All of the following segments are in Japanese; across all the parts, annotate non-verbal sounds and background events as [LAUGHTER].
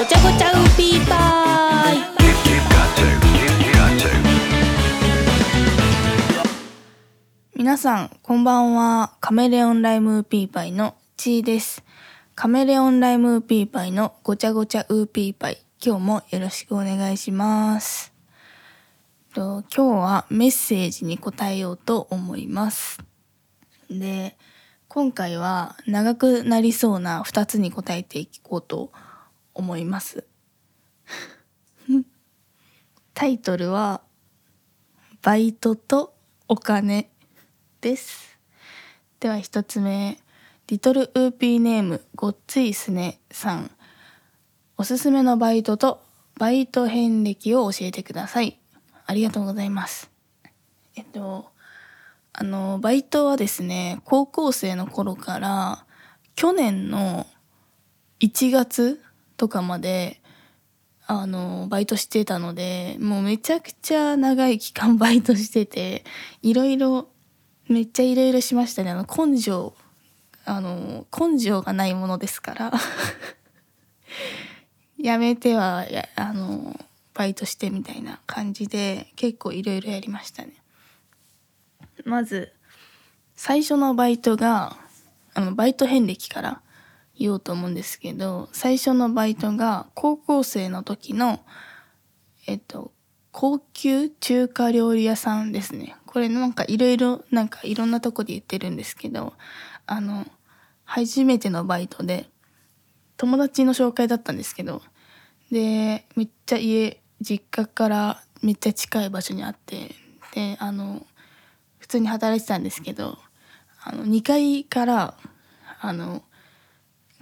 ごちゃごちゃウーピーパイ。皆さんこんばんは。カメレオンライムウーピーパイのちーです。カメレオンライムウーピーパイのごちゃごちゃウーピーパイ。今日もよろしくお願いします。と今日はメッセージに答えようと思います。で今回は長くなりそうな2つに答えていこうと思います思います。[LAUGHS] タイトルは「バイトとお金」です。では1つ目リトルウーピーネームごっついすねさん。おすすめのバイトとバイト遍歴を教えてください。ありがとうございます。えっとあのバイトはですね高校生の頃から去年の1月とかまであのバイトしてたのでもうめちゃくちゃ長い期間バイトしてていろいろめっちゃいろいろしましたねあの根性あの根性がないものですから [LAUGHS] やめてはやあのバイトしてみたいな感じで結構いろいろやりましたね。まず最初のバイトがあのバイト遍歴から言おうと思うんですけど最初のバイトが高校生の時のえっと高級中華料理屋さんですね。これなんかいろいろなんかいろんなとこで言ってるんですけどあの初めてのバイトで友達の紹介だったんですけどでめっちゃ家実家からめっちゃ近い場所にあってであの普通に働いてたんですけどあの2階からあの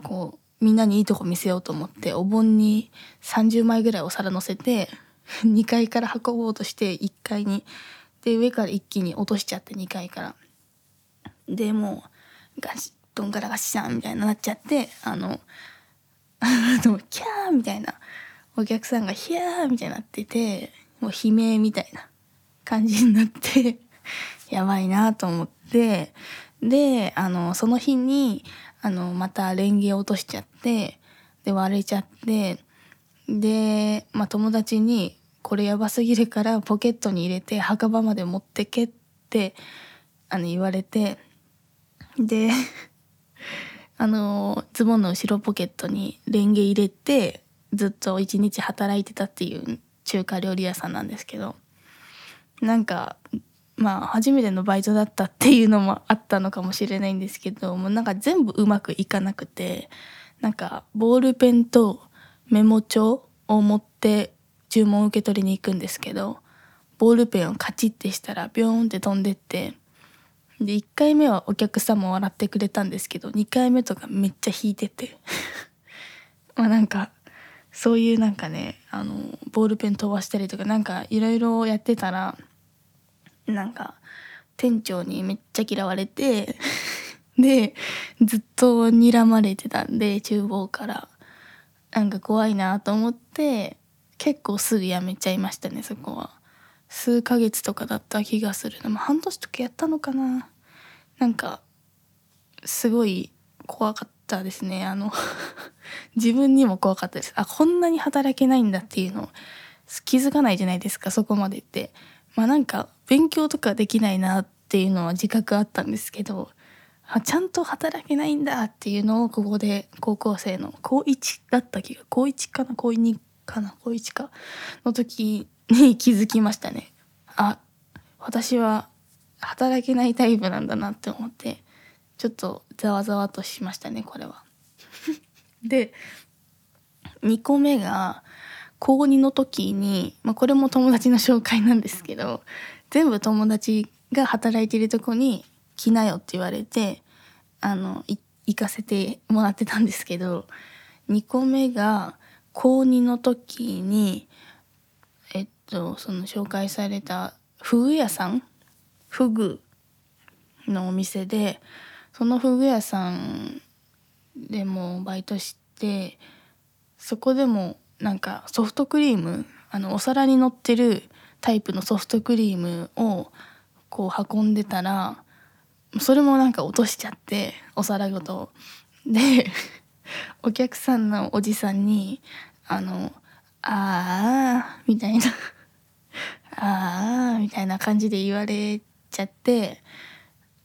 こうみんなにいいとこ見せようと思ってお盆に30枚ぐらいお皿乗せて [LAUGHS] 2階から運ぼうとして1階に。で上から一気に落としちゃって2階から。でもうガシどんがらガシャンみたいになっちゃってあの [LAUGHS] キャーみたいな。お客さんがヒャーみたいになっててもう悲鳴みたいな。感じになって [LAUGHS] やばいなと思って。であのその日にあのまたレンゲ落としちゃってで割れちゃってで、まあ、友達に「これやばすぎるからポケットに入れて墓場まで持ってけ」ってあの言われてで [LAUGHS] あのズボンの後ろポケットにレンゲ入れてずっと一日働いてたっていう中華料理屋さんなんですけどなんかまあ初めてのバイトだったっていうのもあったのかもしれないんですけどもうなんか全部うまくいかなくてなんかボールペンとメモ帳を持って注文を受け取りに行くんですけどボールペンをカチッてしたらビョーンって飛んでってで1回目はお客さんも笑ってくれたんですけど2回目とかめっちゃ引いてて。[LAUGHS] まあなんかそういうなんかねあのボールペン飛ばしたりとかなんかいろいろやってたらなんか店長にめっちゃ嫌われて [LAUGHS] でずっと睨まれてたんで厨房から。なんか怖いなと思って結構すぐ辞めちゃいましたねそこは。数ヶ月とかだった気がするでも半年とかやったのかな。なんかすごい怖かったですねあの。[LAUGHS] 自分にも怖かったです。あこんなに働けないんだっていうの気づかないじゃないですかそこまでって。まあなんか勉強とかできないなっていうのは自覚あったんですけどちゃんと働けないんだっていうのをここで高校生の高1だった気が高1かな高2かな高1かの時に気づきましたねあ私は働けないタイプなんだなって思ってちょっとざわざわとしましたねこれは。[LAUGHS] で2個目が高2の時に、まあ、これも友達の紹介なんですけど全部友達が働いてるとこに来なよって言われてあの行かせてもらってたんですけど2個目が高2の時にえっとその紹介されたフグ屋さんフグのお店でそのフグ屋さんでもバイトしてそこでもなんかソフトクリームあのお皿に乗ってるタイプのソフトクリームをこう運んでたらそれもなんか落としちゃってお皿ごと。で [LAUGHS] お客さんのおじさんにあのああみたいなああみたいな感じで言われちゃって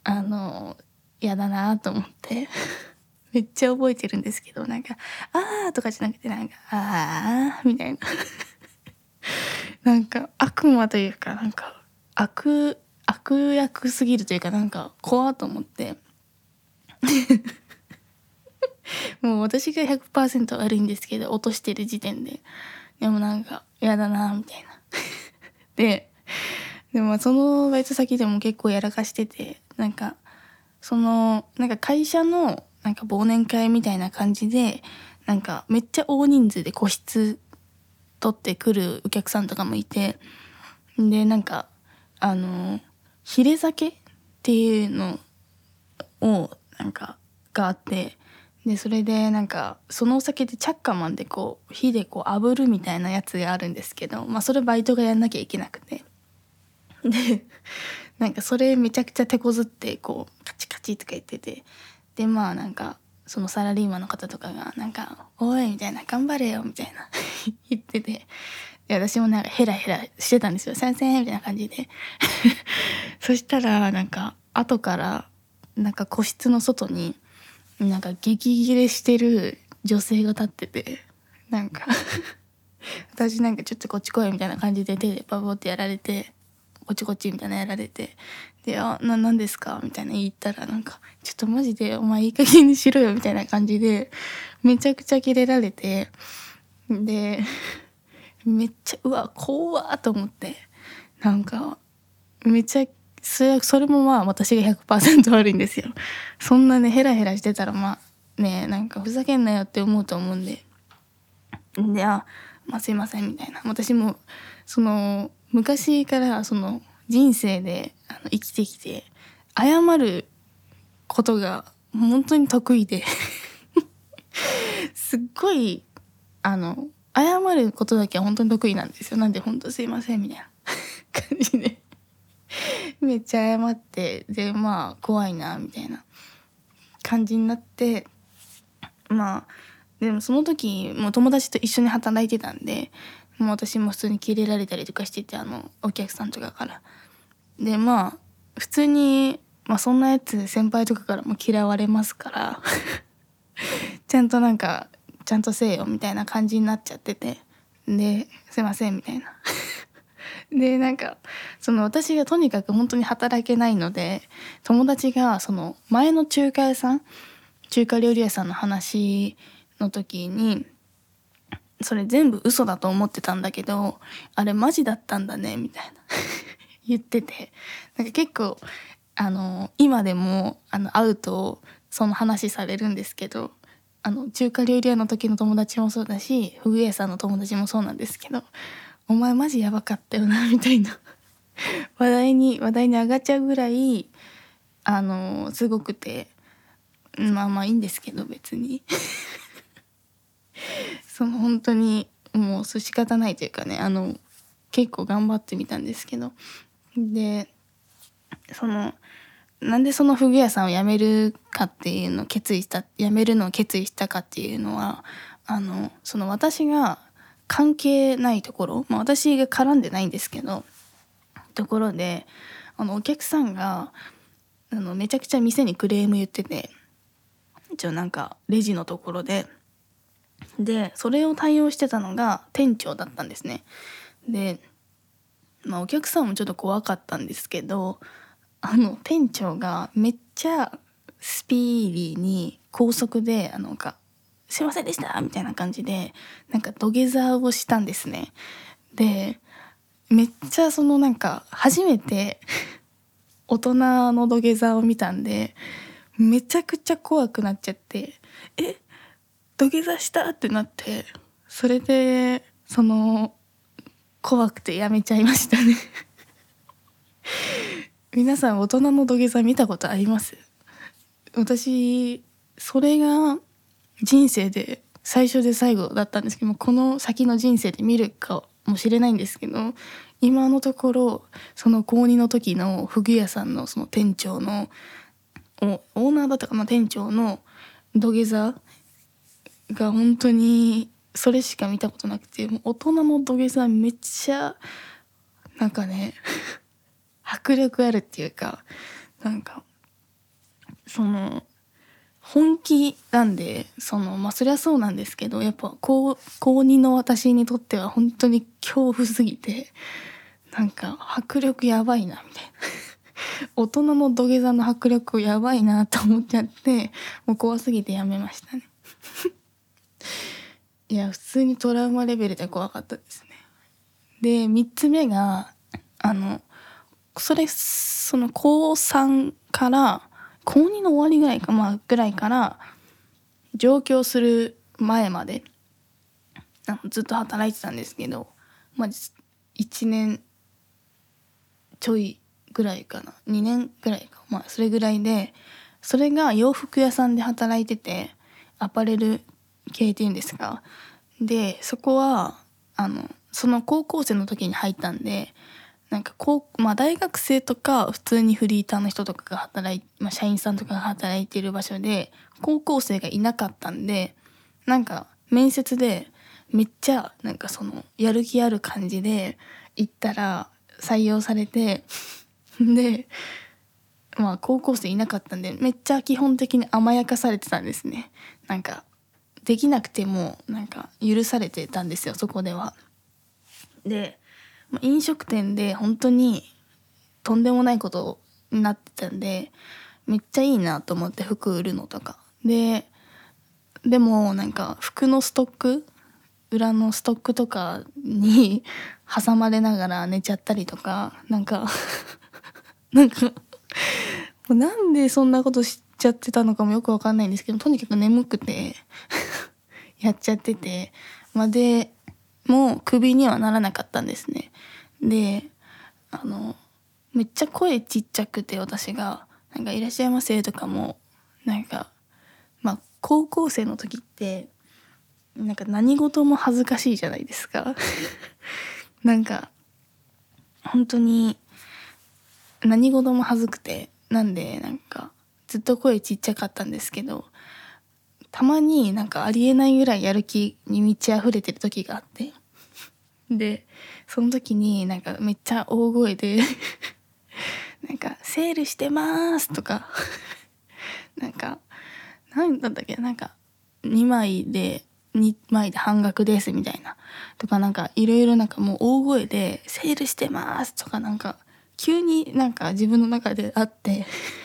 あの嫌だなと思って。[LAUGHS] めっちゃ覚えてるんですけどなんか「ああ」とかじゃなくてなんか「ああ」みたいな。[LAUGHS] なんか悪魔というかなんか悪悪役すぎるというかなんか怖っと思って。[LAUGHS] もう私が100%悪いんですけど落としてる時点で。でもなんか嫌だなみたいな。[LAUGHS] ででもそのバイト先でも結構やらかしててなんかそのなんか会社のなんか忘年会みたいな感じでなんかめっちゃ大人数で個室取ってくるお客さんとかもいてでなんかあのヒレ酒っていうのをなんかがあってでそれでなんかそのお酒でチャッカマンでこう火でこう炙るみたいなやつがあるんですけどまあそれバイトがやんなきゃいけなくて。でなんかそれめちゃくちゃ手こずってこうカチカチとか言ってて。でまあなんかそのサラリーマンの方とかがなんか「おい」みたいな「頑張れよ」みたいな [LAUGHS] 言ってて私もなんかヘラヘラしてたんですよ「先生」みたいな感じで。[LAUGHS] そしたらなんか後からなんか個室の外になんか激切れしてる女性が立っててなんか [LAUGHS] 私なんかちょっとこっち来いみたいな感じで手でバボってやられてこっちこっちみたいなやられてで「あな何ですか?」みたいな言ったらなんか「ちょっとマジでお前いい加減にしろよ」みたいな感じでめちゃくちゃキレられてでめっちゃうわ怖っと思ってなんかめちゃそれそれもまあ私が100%悪いんですよ。そんなねヘラヘラしてたらまあねなんかふざけんなよって思うと思うんで。であまあすいませんみたいな。私もその昔からその人生であの生きてきて謝ることが本当に得意で [LAUGHS] すっごいあの謝ることだけは本当に得意なんですよなんで本当すいませんみたいな [LAUGHS] 感じでめっちゃ謝ってでまあ怖いなみたいな感じになってまあでもその時もう友達と一緒に働いてたんでもう私も普通にキレられたりとかしててあのお客さんとかから。でまあ普通に、まあ、そんなやつ先輩とかからも嫌われますから [LAUGHS] ちゃんとなんかちゃんとせえよみたいな感じになっちゃっててですいませんみたいな。[LAUGHS] でなんかその私がとにかく本当に働けないので友達がその前の中華屋さん中華料理屋さんの話の時にそれ全部嘘だと思ってたんだけどあれマジだったんだねみたいな。言っててなんか結構あの今でもあの会うとその話されるんですけどあの中華料理屋の時の友達もそうだしフグ屋さんの友達もそうなんですけど「お前マジやばかったよな」みたいな話題に話題に上がっちゃうぐらいあのすごくてまあまあいいんですけど別に。[LAUGHS] その本当にもう仕方ないというかねあの結構頑張ってみたんですけどでそのなんでそのフグ屋さんを辞めるかっていうのを決意した辞めるのを決意したかっていうのはあのその私が関係ないところ、まあ、私が絡んでないんですけどところであのお客さんがあのめちゃくちゃ店にクレーム言ってて一応なんかレジのところででそれを対応してたのが店長だったんですね。でまあお客さんもちょっと怖かったんですけどあの店長がめっちゃスピーディーに高速であのか「すいませんでした」みたいな感じでなんか土下座をしたんですね。でめっちゃそのなんか初めて大人の土下座を見たんでめちゃくちゃ怖くなっちゃって「え？土下座した!」ってなってそれでその怖くてやめちゃいましたね。皆さん大人の土下座見たことあります？私それが人生で最初で最後だったんですけどこの先の人生で見るかもしれないんですけど今のところその高2の時のフグ屋さんのその店長のオーナーだったかな？店長の土下座が本当にそれしか見たことなくてもう大人の土下座めっちゃなんかね [LAUGHS] 迫力あるっていうかなんかその本気なんでそのまあそりゃそうなんですけどやっぱ高高2の私にとっては本当に恐怖すぎてなんか迫力やばいなみたいな。[LAUGHS] 大人の土下座の迫力やばいなと思っちゃってもう怖すぎてやめましたね。いや普通にトラウマレベルで怖かったですね。で3つ目があのそれその高3から高2の終わりぐらいかまあぐらいから上京する前まであのずっと働いてたんですけどまあ1年ちょいぐらいかな。2年ぐらいか。まあそれぐらいでそれが洋服屋さんで働いててアパレル系っていうんですかでそこはあのその高校生の時に入ったんでなんかこう、まあ、大学生とか普通にフリーターの人とかが働いまあ、社員さんとかが働いている場所で高校生がいなかったんでなんか面接でめっちゃなんかそのやる気ある感じで行ったら採用されてでまあ高校生いなかったんでめっちゃ基本的に甘やかされてたんですね。なんかできなくてもなんか許されてたんですよそこでは。で飲食店で本当にとんでもないことになってたんでめっちゃいいなと思って服売るのとかででもなんか服のストック裏のストックとかに [LAUGHS] 挟まれながら寝ちゃったりとかなんか [LAUGHS] なんかなんでそんなことしちゃってたのかもよくわかんないんですけどとにかく眠くてやっちゃっててま、でもうクビにはならなかったんですね。であのめっちゃ声ちっちゃくて私が「なんかいらっしゃいませ」とかもなんかまあ高校生の時ってなんか何事も恥ずかしいじゃないですか [LAUGHS] なんか本当に何事も恥ずくてなんでなんかずっと声ちっちゃかったんですけどたまになんかありえないぐらいやる気に満ち溢れてる時があって。でその時になんかめっちゃ大声で [LAUGHS] なんか「セールしてます」[LAUGHS] とか。なんか何だったっけ？なんか2枚で2枚で半額ですみたいな。とかなんかいろいろなんかもう大声で「セールしてます」とかなんか急になんか自分の中であって。[LAUGHS]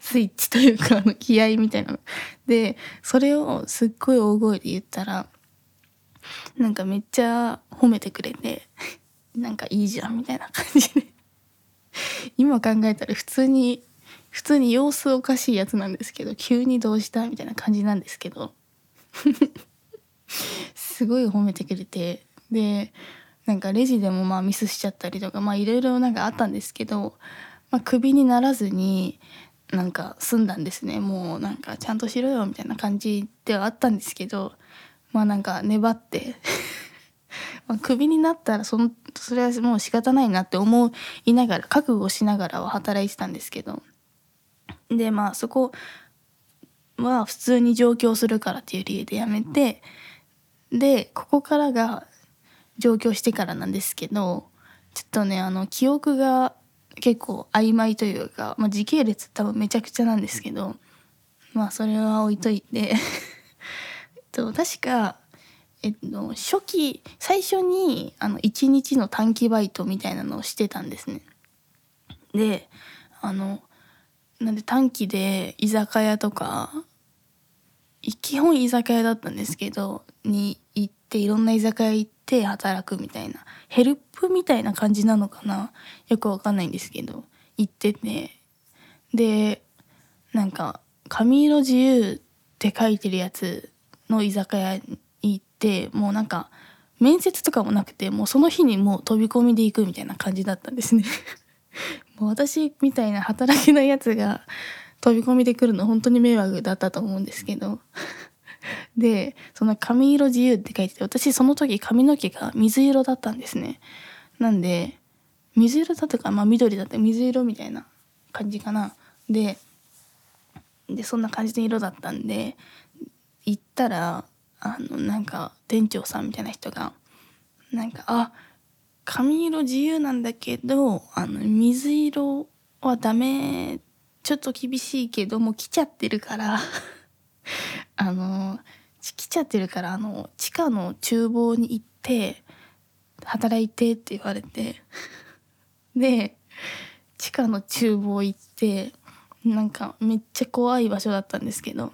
スイッチというかあの気合みたいなの。でそれをすっごい大声で言ったらなんかめっちゃ褒めてくれてなんかいいじゃんみたいな感じで。今考えたら普通に普通に様子おかしいやつなんですけど急にどうしたみたいな感じなんですけど。[LAUGHS] すごい褒めてくれてでなんかレジでもまあミスしちゃったりとかまあいろいろなんかあったんですけど、まあ、クビにならずになんか済んだんですね。もうなんかちゃんとしろよみたいな感じではあったんですけどまあなんか粘って [LAUGHS] まあクビになったらそのそれはもう仕方ないなって思いながら覚悟しながらは働いてたんですけど。でまあそこは普通に上京するからっていう理由で辞めてでここからが上京してからなんですけどちょっとねあの記憶が結構曖昧というか、まあ、時系列多分めちゃくちゃなんですけどまあそれは置いといて [LAUGHS] と確かえっと初期最初にあの1日の短期バイトみたいなのをしてたんですね。であのなんで短期で居酒屋とか基本居酒屋だったんですけどにっていろんな居酒屋行って働くみたいなヘルプみたいな感じなのかなよくわかんないんですけど行ってて。でなんか「髪色自由」って書いてるやつの居酒屋に行ってもうなんか面接とかもなくてもうその日にもう飛び込みで行くみたいな感じだったんですね。[LAUGHS] もう私みたいな働けないやつが飛び込みで来るの本当に迷惑だったと思うんですけど。[LAUGHS] でその髪色自由って書いてて私その時髪の毛が水色だったんですね。なんで水色だったかまあ緑だった水色みたいな感じかな。ででそんな感じの色だったんで行ったらあのなんか店長さんみたいな人がなんかあ髪色自由なんだけどあの水色はダメちょっと厳しいけどもう来ちゃってるから。[LAUGHS] あの来ちゃってるからあの地下の厨房に行って働いてって言われてで地下の厨房行ってなんかめっちゃ怖い場所だったんですけど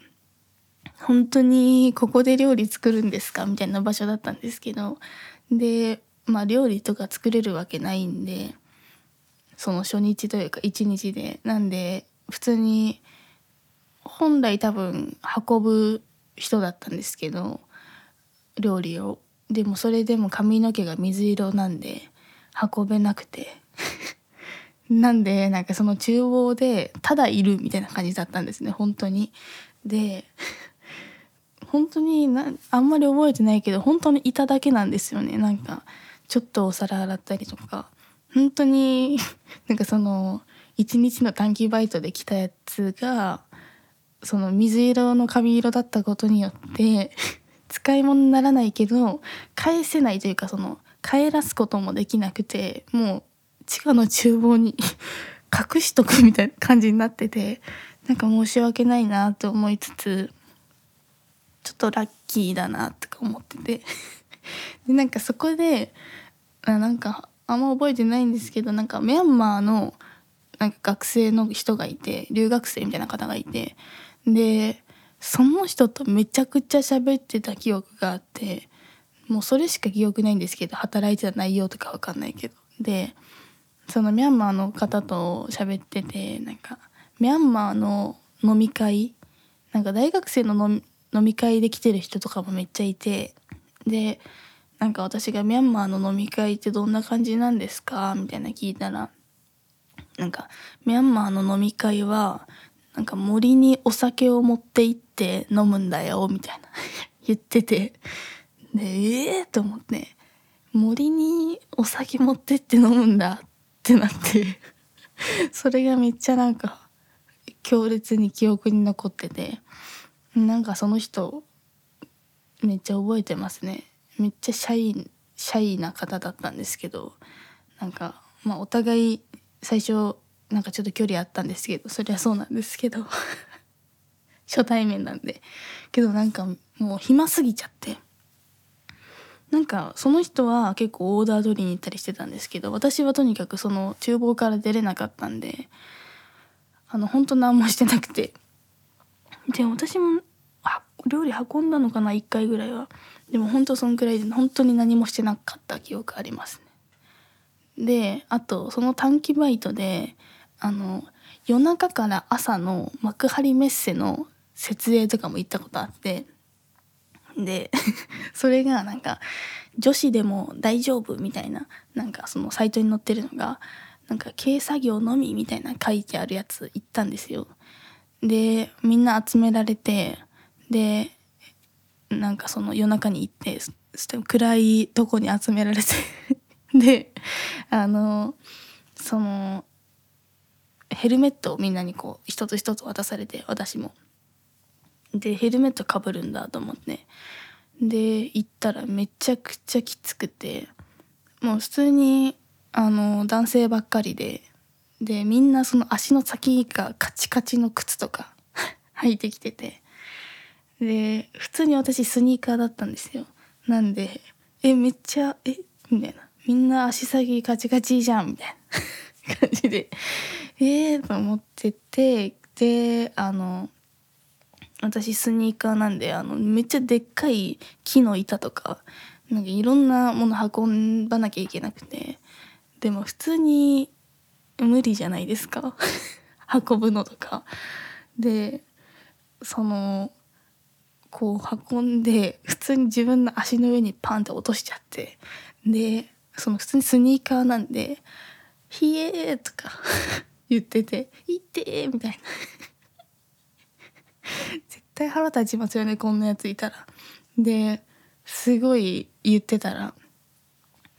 本当にここで料理作るんですか？みたいな場所だったんですけどでまあ料理とか作れるわけないんでその初日というか一日でなんで普通に本来多分運ぶ人だったんですけど料理を。でもそれでも髪の毛が水色なんで運べなくて。[LAUGHS] なんでなんかその厨房でただいるみたいな感じだったんですね本当に。で [LAUGHS] 本当になあんまり覚えてないけど本当にいただけなんですよね。なんかちょっとお皿洗ったりとか。本当に [LAUGHS] なんかその一日の短期バイトで来たやつがその水色の髪色だったことによって [LAUGHS] 使い物にならないけど返せないというかその帰らすこともできなくてもう地下の厨房に [LAUGHS] 隠しとくみたいな感じになっててなんか申し訳ないなと思いつつちょっとラッキーだなとか思ってて。[LAUGHS] でなんかそこであなんかあんま覚えてないんですけどなんかミャンマーのなんか学生の人がいて留学生みたいな方がいてでその人とめちゃくちゃ喋ってた記憶があってもうそれしか記憶ないんですけど働いてた内容とかわかんないけど。でそのミャンマーの方と喋っててなんかミャンマーの飲み会なんか大学生の飲み会で来てる人とかもめっちゃいてでなんか私がミャンマーの飲み会ってどんな感じなんですか？みたいな聞いたらなんかミャンマーの飲み会はなんか森にお酒を持って行って飲むんだよみたいな。[LAUGHS] 言ってて。でええー、と思って。森にお酒持ってって飲むんだってなって。[LAUGHS] それがめっちゃなんか強烈に記憶に残ってて。なんかその人めっちゃ覚えてますね。めっちゃシャイシャイな方だったんですけど。なんかまあお互い最初なんかちょっと距離あったんですけどそりゃそうなんですけど。[LAUGHS] 初対面なんで。けどなんかもう暇すぎちゃって。なんかその人は結構オーダー取りに行ったりしてたんですけど私はとにかくその厨房から出れなかったんであの本当何もしてなくて。で私も料理運んだのかな？1回ぐらいは。でも本当そんくらいで本当に何もしてなかった記憶ありますね。であとその短期バイトであの夜中から朝の幕張メッセの設営とかも行ったことあってで [LAUGHS] それがなんか女子でも大丈夫みたいななんかそのサイトに載ってるのがなんか軽作業のみみたいな書いてあるやつ行ったんですよ。でみんな集められてでなんかその夜中に行って暗いとこに集められて [LAUGHS] であのそのヘルメットをみんなにこう一つ一つ渡されて私も。でヘルメットかぶるんだと思って。で行ったらめちゃくちゃきつくて。もう普通にあの男性ばっかりで。でみんなその足の先がカチカチの靴とか [LAUGHS] 履いてきてて。で普通に私スニーカーだったんですよ。なんでえめっちゃえみたいな。みんな足先カチカチじゃんみたいな。[LAUGHS] 感じでえーと思っててであの私スニーカーなんであのめっちゃでっかい木の板とかなんかいろんなもの運ばなきゃいけなくてでも普通に無理じゃないですか？[LAUGHS] 運ぶのとか。でそのこう運んで普通に自分の足の上にパンって落としちゃってでその普通にスニーカーなんで「ひえ」とか [LAUGHS] 言ってて「いって」みたいな。[LAUGHS] 絶対腹立ちますよねこんなやついたら。ですごい言ってたら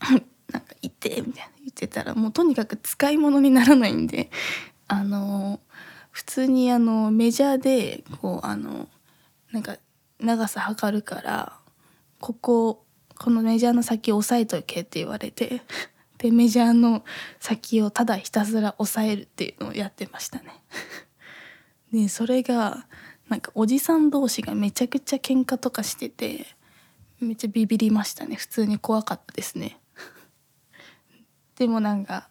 [LAUGHS] なんか「いって」みたいな。言ってたらもうとにかく使い物にならないんで。あの普通にあのメジャーでこうあのなんか長さ測るからこここのメジャーの先押さえとけって言われて。でメジャーの先をただひたすら押さえるっていうのをやってましたね。[LAUGHS] でそれがなんかおじさん同士がめちゃくちゃ喧嘩とかしててめっちゃビビりましたね普通に怖かったですね。[LAUGHS] でもなんか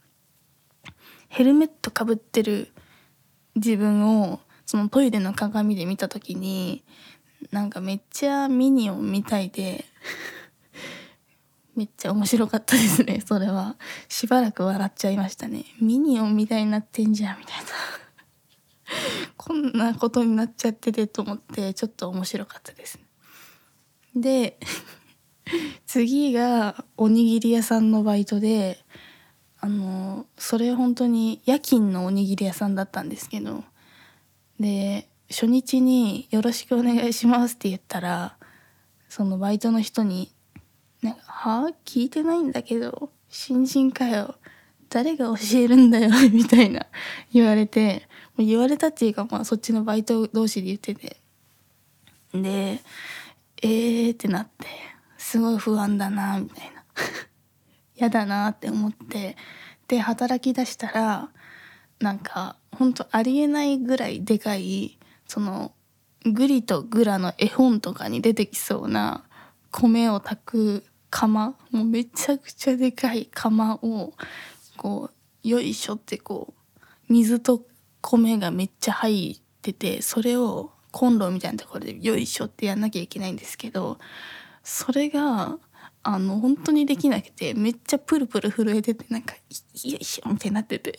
ヘルメットかぶってる自分をそのトイレの鏡で見た時になんかめっちゃミニオンみたいで [LAUGHS] めっちゃ面白かったですね。[LAUGHS] それは。しばらく笑っちゃいましたね。ミニオンみたいになってんじゃんみたいな。[LAUGHS] こんなことになっちゃっててと思ってちょっと面白かったですで [LAUGHS] 次がおにぎり屋さんのバイトであのそれ本当に夜勤のおにぎり屋さんだったんですけどで初日に「よろしくお願いします」って言ったらそのバイトの人に「なんかは？あ聞いてないんだけど新人かよ。誰が教えるんだよ」[LAUGHS] みたいな言われて言われたっていうかまあそっちのバイト同士で言ってて。でえーってなってすごい不安だなみたいな。[LAUGHS] 嫌だなって思ってで働き出したらなんかほんとありえないぐらいでかいそのグリとグラの絵本とかに出てきそうな米を炊く釜もうめちゃくちゃでかい釜をこうよいしょってこう水と米がめっちゃ入っててそれをコンロみたいなところでよいしょってやんなきゃいけないんですけどそれがあの本当にできなくてめっちゃプルプル震えててなんかよいしょみたいになってて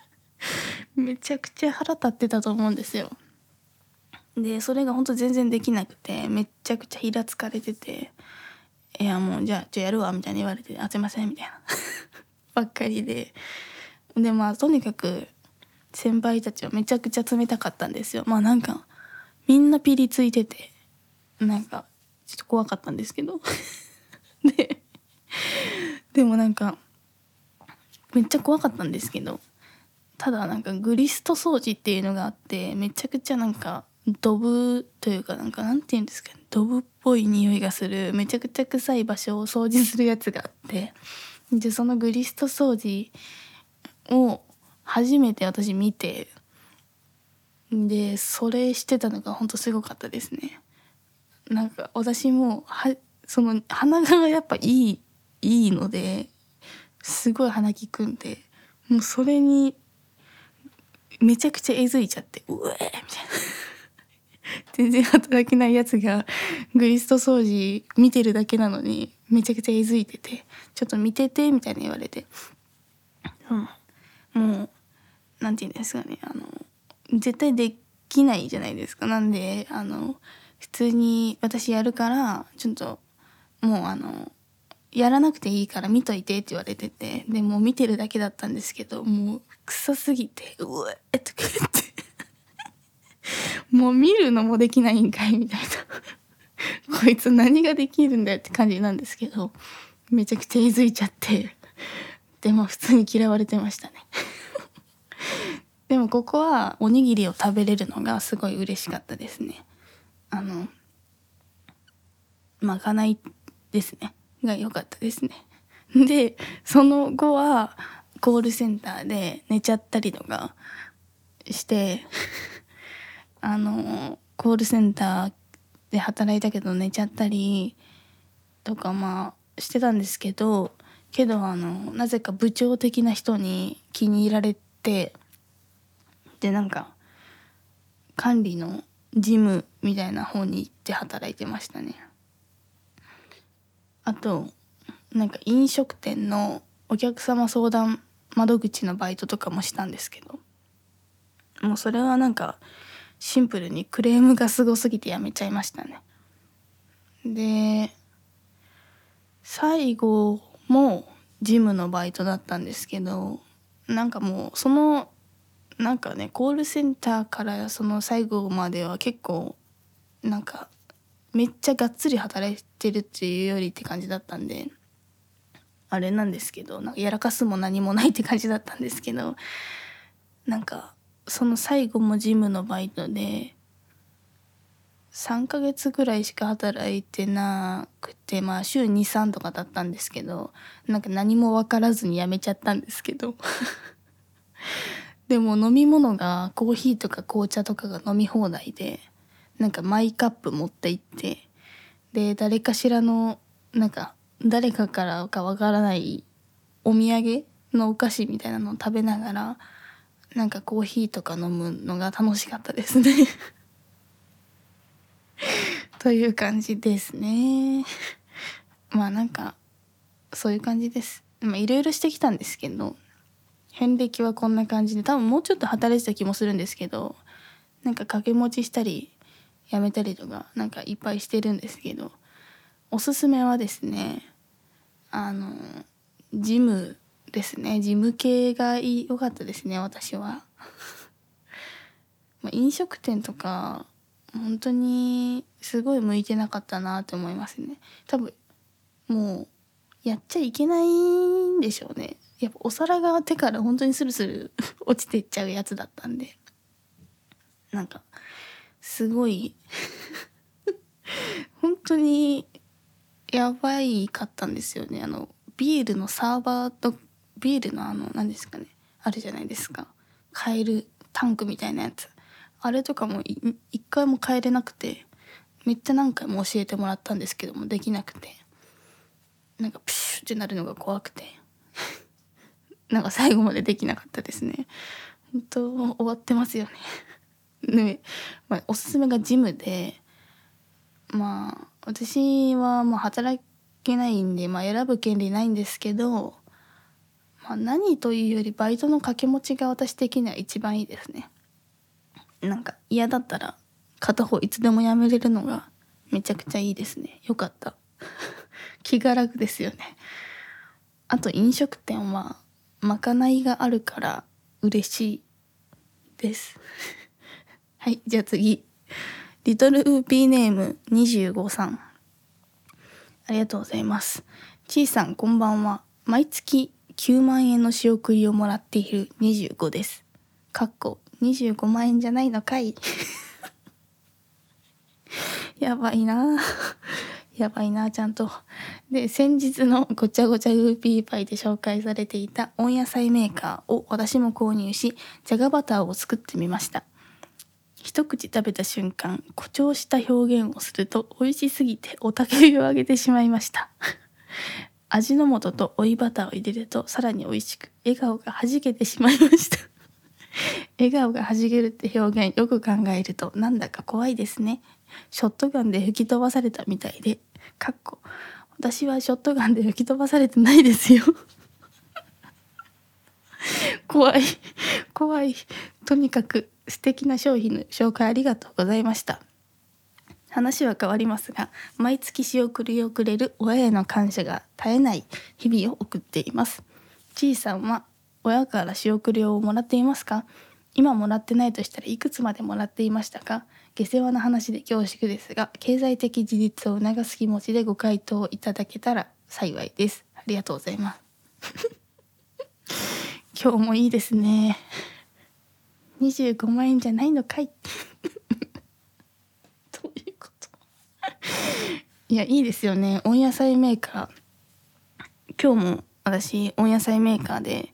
[LAUGHS] めちゃくちゃ腹立ってたと思うんですよ。でそれが本当全然できなくてめちゃくちゃひらつかれてて「いやもうじゃあじゃあやるわ」みたいに言われて「あすいません」みたいな。[LAUGHS] ばっかりで。でまあとにかく先輩たちはめちゃくちゃ冷たかったんですよ。まあなんかみんなピリついててなんかちょっと怖かったんですけど。[LAUGHS] ででもなんかめっちゃ怖かったんですけど。ただなんかグリスト掃除っていうのがあってめちゃくちゃなんかドブというかなんかなんて言うんですかねドブっぽい匂いがするめちゃくちゃ臭い場所を掃除するやつがあってでそのグリスト掃除を初めて私見てでそれしてたのがほんとすごかったですね。なんか私もはその鼻がやっぱいいいいのですごい鼻利くんでもうそれにめちゃくちゃえずいちゃってうえみたいな。全然働けないやつがグリスト掃除見てるだけなのにめちゃくちゃえずいててちょっと見ててみたいな言われて、うん、もう何て言うんですかねあの絶対できないじゃないですか。なんであの普通に私やるからちょっともうあのやらなくていいから見といてって言われててでも見てるだけだったんですけどもう臭すぎてうえっとか言って。[LAUGHS] もう見るのもできないんかいみたいな。[LAUGHS] こいつ何ができるんだよって感じなんですけどめちゃくちゃいづいちゃってでも普通に嫌われてましたね。[LAUGHS] でもここはおにぎりを食べれるのがすごい嬉しかったですね。あのまかないですね。が良かったですね。でその後はコールセンターで寝ちゃったりとかしてあのコールセンターで働いたけど寝ちゃったりとかまあしてたんですけどけどあのなぜか部長的な人に気に入られてでなんか管理の事務みたいな方に行って働いてましたね。あとなんか飲食店のお客様相談窓口のバイトとかもしたんですけどもうそれはなんかシンプルにクレームがすごすぎてやめちゃいましたね。で最後もジムのバイトだったんですけどなんかもうそのなんかねコールセンターからその最後までは結構なんかめっちゃがっつり働いてるっていうよりって感じだったんであれなんですけどなんかやらかすも何もないって感じだったんですけどなんかその最後もジムのバイトで3ヶ月ぐらいしか働いてなくてまあ週23とかだったんですけどなんか何も分からずに辞めちゃったんですけど。[LAUGHS] でも飲み物がコーヒーとか紅茶とかが飲み放題でなんかマイカップ持って行ってで誰かしらのなんか誰かからかわからないお土産のお菓子みたいなのを食べながらなんかコーヒーとか飲むのが楽しかったですね。[LAUGHS] という感じですね。まあなんかそういう感じです。まあいろいろしてきたんですけど遍歴はこんな感じで多分もうちょっと働いてた気もするんですけどなんか掛け持ちしたりやめたりとかなんかいっぱいしてるんですけどおすすめはですねあのジムですね。事務系が良かったですね私は。[LAUGHS] ま飲食店とか本当にすごい向いてなかったなって思いますね。多分もうやっちゃいけないんでしょうね。やっぱお皿が手から本当にスルスル [LAUGHS] 落ちてっちゃうやつだったんで。なんかすごい [LAUGHS] 本当にやばいかったんですよね。あのビールのサーバーとビールのあの何ですかね。あるじゃないですか。買えるタンクみたいなやつ。あれとかも一回も買えれなくてめっちゃ何回も教えてもらったんですけどもできなくて。なんかプシュってなるのが怖くて。[LAUGHS] なんか最後までできなかったですね。本当終わってますよね。[LAUGHS] ね、まあ、おすすめがジムでまあ私はまあ働けないんで、まあ、選ぶ権利ないんですけど、まあ、何というよりバイトの掛け持ちが私的には一番いいですね。なんか嫌だったら片方いつでもやめれるのがめちゃくちゃいいですね。よかった。[LAUGHS] 気が楽ですよね。あと飲食店はまかないがあるから嬉しいです。[LAUGHS] はいじゃあ次。リトルウーピーネーム25さん。ありがとうございます。ちいさんこんばんは。毎月9万円の仕送りをもらっている25です。かっこ25万円じゃないのかい。[LAUGHS] やばいな。[LAUGHS] やばいなちゃんと。で先日のごちゃごちゃウーピーパイで紹介されていた温野菜メーカーを私も購入しじゃがバターを作ってみました。一口食べた瞬間誇張した表現をすると美味しすぎておたけびを上げてしまいました。味の素と追いバターを入れるとさらに美味しく笑顔がはじけてしまいました [LAUGHS] 笑顔がはじけるって表現よく考えるとなんだか怖いですねショットガンで吹き飛ばされたみたいで、かっこ、私はショットガンで吹き飛ばされてないですよ。[LAUGHS] 怖い、怖い。とにかく素敵な商品の紹介ありがとうございました。話は変わりますが、毎月仕送りをくれる親への感謝が絶えない日々を送っています。ちいさんは親から仕送りをもらっていますか？今もらってないとしたらいくつまでもらっていましたか？下世話な話で恐縮ですが経済的自立を促す気持ちでご回答いただけたら幸いです。ありがとうございます。[LAUGHS] 今日もいいですね。25万円じゃないのかいどういうこといやいいですよね。温野菜メーカー。今日も私温野菜メーカーで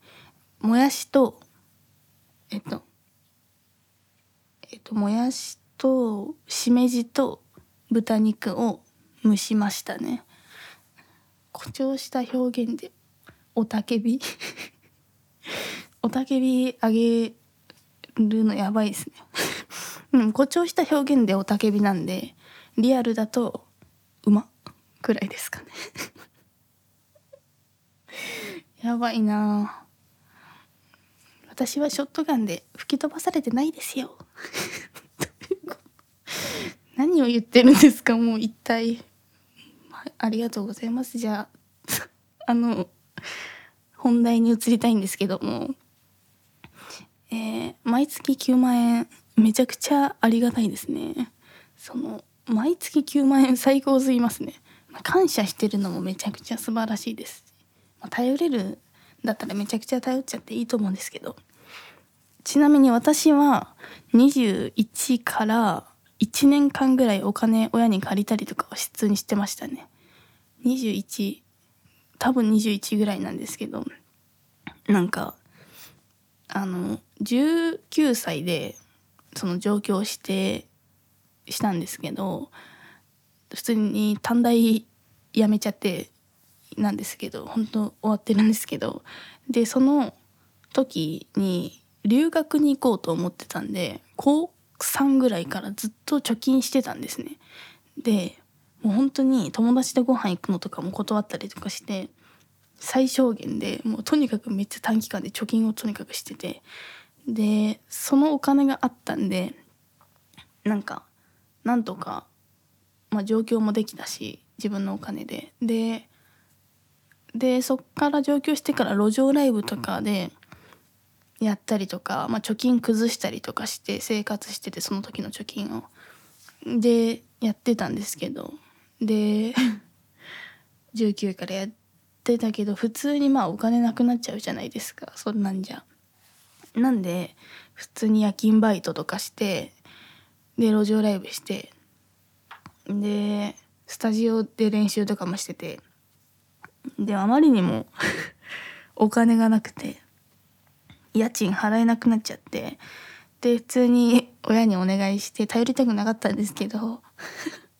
もやしとえっとえっともやしとしめじと豚肉を蒸しましたね。誇張した表現でおたけび。[LAUGHS] おたけびあげるのやばいですね。[LAUGHS] うん、誇張した表現でおたけびなんでリアルだと馬くらいですかね。[LAUGHS] やばいな。私はショットガンで吹き飛ばされてないですよ。[LAUGHS] 何を言ってるんですか。もう一体。ありがとうございます。じゃあ [LAUGHS] あの本題に移りたいんですけども。えー、毎月9万円。めちゃくちゃありがたいですね。その毎月9万円最高すぎますね。感謝してるのもめちゃくちゃ素晴らしいです、ま、頼れるだったらめちゃくちゃ頼っちゃっていいと思うんですけど。ちなみに私は21から1年間ぐらいお金親に借りたりとかは普通にしてましたね。21多分21ぐらいなんですけど。なんかあの19歳でその上京してしたんですけど普通に短大辞めちゃってなんですけど本当終わってるんですけどでその時に留学に行こうと思ってたんで高3ぐらいからずっと貯金してたんですね。でもう本当に友達とご飯行くのとかも断ったりとかして最小限でもうとにかくめっちゃ短期間で貯金をとにかくしててでそのお金があったんでなんかなんとか、まあ、上京もできたし自分のお金でででそっから上京してから路上ライブとかでやったりとか、まあ、貯金崩したりとかして生活しててその時の貯金を。でやってたんですけどで [LAUGHS] 19からやってたけど普通にまあお金なくなっちゃうじゃないですかそんなんじゃ。なんで普通に夜勤バイトとかしてで路上ライブしてでスタジオで練習とかもしててであまりにも [LAUGHS] お金がなくて家賃払えなくなっちゃってで普通に親にお願いして頼りたくなかったんですけど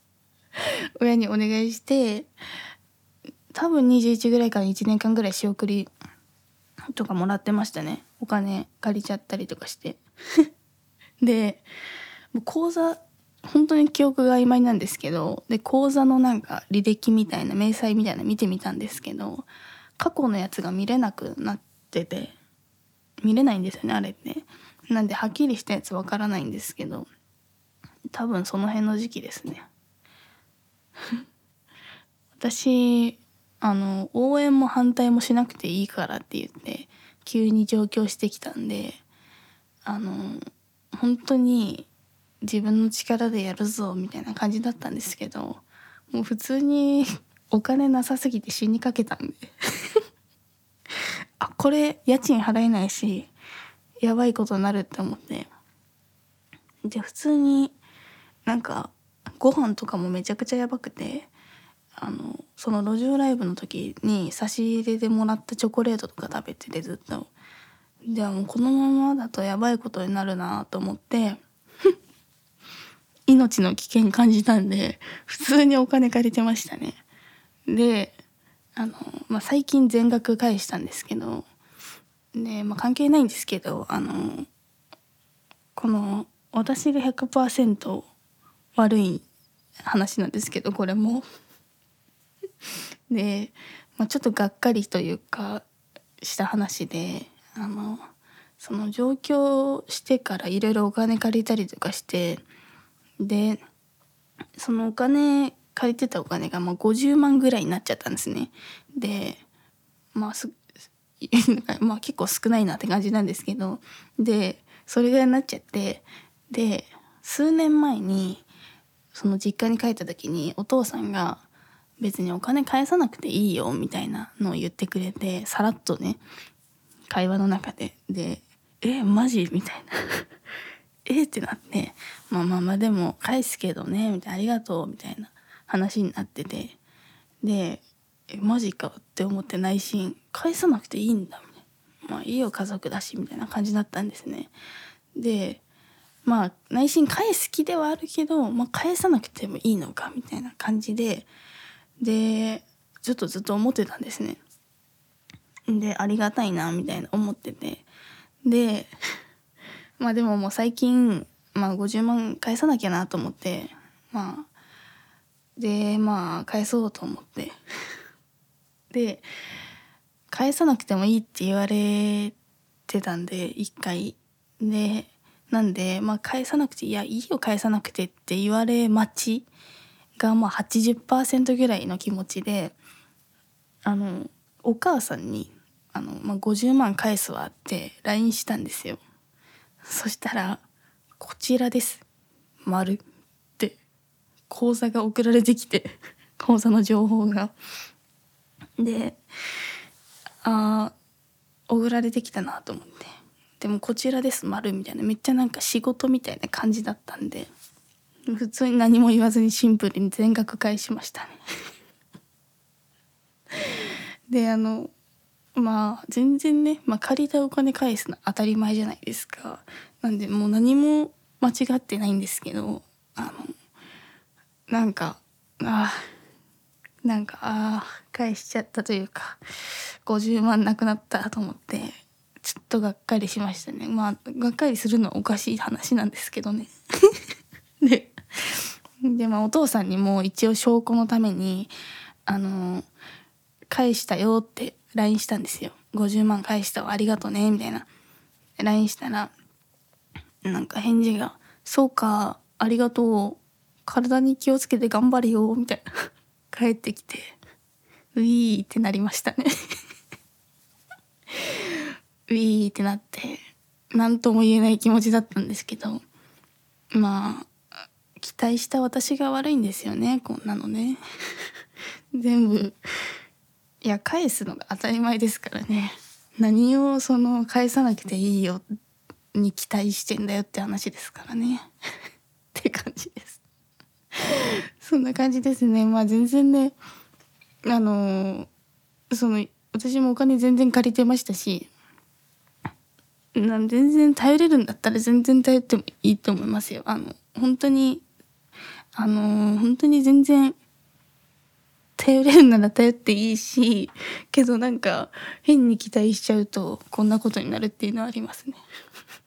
[LAUGHS] 親にお願いして多分21ぐらいから1年間ぐらい仕送りとかもらってましたね。お金借りちゃったりとかして。[LAUGHS] で口座本当に記憶が曖昧なんですけどで口座のなんか履歴みたいな明細みたいな見てみたんですけど過去のやつが見れなくなってて見れないんですよねあれって。なんではっきりしたやつわからないんですけど多分その辺の時期ですね。[LAUGHS] 私あの応援も反対もしなくていいからって言って急に上京してきたんであの本当に自分の力でやるぞみたいな感じだったんですけどもう普通に [LAUGHS] お金なさすぎて死にかけたんで。[LAUGHS] あこれ家賃払えないしやばいことになるって思って。で普通になんかご飯とかもめちゃくちゃやばくてあのその路上ライブの時に差し入れでもらったチョコレートとか食べててずっと。でもうこのままだとやばいことになるなと思って。命の危険感じたんで普通にお金借りてましたね。であの、まあ、最近全額返したんですけどで、まあ、関係ないんですけどあのこの私が100%悪い話なんですけどこれも。で、まあ、ちょっとがっかりというかした話であのその上京してからいろいろお金借りたりとかしてでそのお金借りてたお金がまあ50万ぐらいになっちゃったんですね。でまあす [LAUGHS] まあ結構少ないなって感じなんですけどでそれぐらいになっちゃってで数年前にその実家に帰った時にお父さんが別にお金返さなくていいよみたいなのを言ってくれてさらっとね会話の中でで「えマジ?」みたいな [LAUGHS] えってなって「まあまあまあでも返すけどね」みたいな「ありがとう」みたいな話になっててで「マジか」って思って内心返さなくていいんだみたいな「まあいいよ家族だし」みたいな感じだったんですね。でまあ内心返す気ではあるけど、まあ、返さなくてもいいのかみたいな感じででちょっとずっと思ってたんですね。でありがたいなみたいな思っててでまあでももう最近、まあ、50万返さなきゃなと思ってまあでまあ返そうと思って。[LAUGHS] で返さなくてもいいって言われてたんで一回。でなんでまあ返さなくていやいいよ返さなくてって言われ待ちがまあ80%ぐらいの気持ちであのお母さんにあの、まあ、50万返すわって LINE したんですよ。そしたら「こちらです」丸。って口座が送られてきて [LAUGHS] 口座の情報が。であ送られてきたなと思って。でも「こちらです」丸。みたいな。めっちゃなんか仕事みたいな感じだったんで。普通に何も言わずにシンプルに全額返しましたね。[LAUGHS] であのまあ全然ね、まあ、借りたお金返すの当たり前じゃないですか。なんでもう何も間違ってないんですけどあのなんかあなんかあ返しちゃったというか50万なくなったと思ってちょっとがっかりしましたね。まあがっかりするのはおかしい話なんですけどね。[LAUGHS] ででまあお父さんにも一応証拠のためにあの返したよって LINE したんですよ。50万返したわ。ありがとね。みたいな。LINE したらなんか返事が「そうかありがとう。体に気をつけて頑張れよ」みたいな。[LAUGHS] 帰ってきてウィーってなりましたね。[LAUGHS] ウィーってなって何とも言えない気持ちだったんですけどまあ期待した私が悪いんですよね。こんなのね。[LAUGHS] 全部いや返すのが当たり前ですからね。何をその返さなくていいよに期待してんだよって話ですからね。[LAUGHS] って感じです。そんな感じですね。まあ全然ねあのその私もお金全然借りてましたしな全然頼れるんだったら全然頼ってもいいと思いますよ。あの本当にあの本当に全然頼れるなら頼っていいしけどなんか変に期待しちゃうとこんなことになるっていうのはありますね。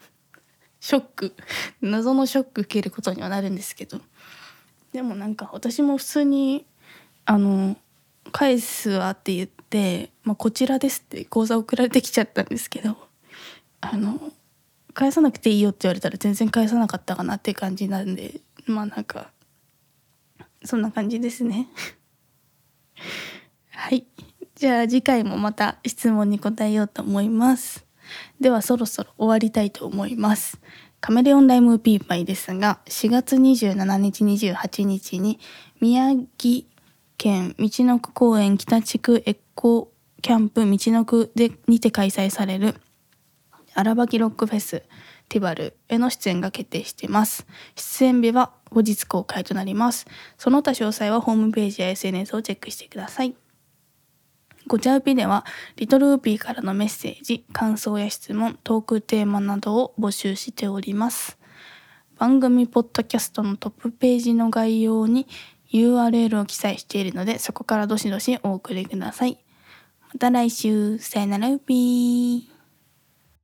[LAUGHS] ショック。謎のショック受けることにはなるんですけど。でもなんか私も普通にあの返すわって言って「まあ、こちらです」って口座送られてきちゃったんですけどあの返さなくていいよって言われたら全然返さなかったかなって感じなんでまあなんかそんな感じですね。はい。じゃあ次回もまた質問に答えようと思います。ではそろそろ終わりたいと思います。カメレオンライムピーパイですが4月27日28日に宮城県道のく公園北地区エコキャンプ道のくでにて開催される荒ばきロックフェスティバルへの出演が決定しています。出演日は後日公開となります。その他詳細はホームページや SNS をチェックしてください。ごちゃうぴではリトルウーピーからのメッセージ感想や質問トークテーマなどを募集しております。番組ポッドキャストのトップページの概要に URL を記載しているのでそこからどしどしお送りください。また来週。さよならウーピー